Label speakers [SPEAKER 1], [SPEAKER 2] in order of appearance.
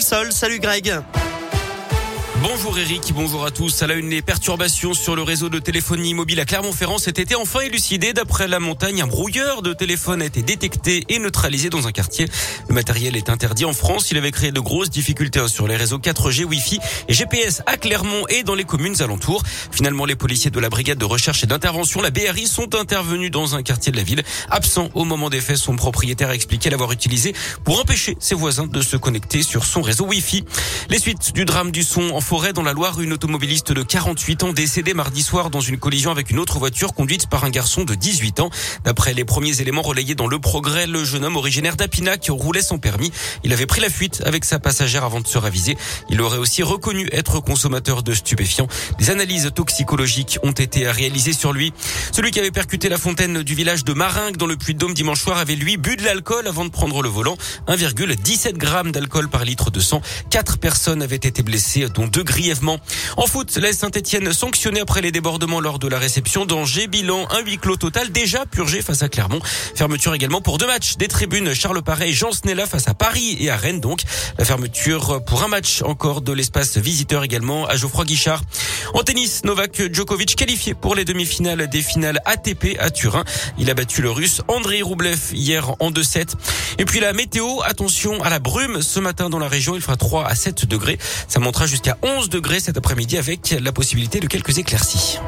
[SPEAKER 1] Salut Greg.
[SPEAKER 2] Bonjour Eric, bonjour à tous. À la une, les perturbations sur le réseau de téléphonie mobile à Clermont-Ferrand cet été enfin élucidé. D'après la montagne, un brouilleur de téléphone a été détecté et neutralisé dans un quartier. Le matériel est interdit en France. Il avait créé de grosses difficultés sur les réseaux 4G, Wi-Fi et GPS à Clermont et dans les communes alentours. Finalement, les policiers de la brigade de recherche et d'intervention, la BRI, sont intervenus dans un quartier de la ville. Absent au moment des faits, son propriétaire a expliqué l'avoir utilisé pour empêcher ses voisins de se connecter sur son réseau Wi-Fi. Les suites du drame du son en dans la Loire, une automobiliste de 48 ans décédée mardi soir dans une collision avec une autre voiture conduite par un garçon de 18 ans. D'après les premiers éléments relayés dans le progrès, le jeune homme originaire d'Apinac roulait son permis. Il avait pris la fuite avec sa passagère avant de se raviser. Il aurait aussi reconnu être consommateur de stupéfiants. Des analyses toxicologiques ont été réalisées sur lui. Celui qui avait percuté la fontaine du village de Maringue dans le Puy-de-Dôme dimanche soir avait lui bu de l'alcool avant de prendre le volant. 1,17 grammes d'alcool par litre de sang. Quatre personnes avaient été blessées, dont deux en foot, la Saint-Etienne sanctionné après les débordements lors de la réception d'Angers. Bilan, un huis clos total déjà purgé face à Clermont. Fermeture également pour deux matchs des tribunes Charles Paré et Jean Snella face à Paris et à Rennes donc. La fermeture pour un match encore de l'espace visiteur également à Geoffroy Guichard. En tennis, Novak Djokovic qualifié pour les demi-finales des finales ATP à Turin. Il a battu le russe Andrei Roublev hier en 2-7. Et puis la météo, attention à la brume ce matin dans la région. Il fera 3 à 7 degrés. Ça montera jusqu'à 11 degrés cet après-midi avec la possibilité de quelques éclaircies.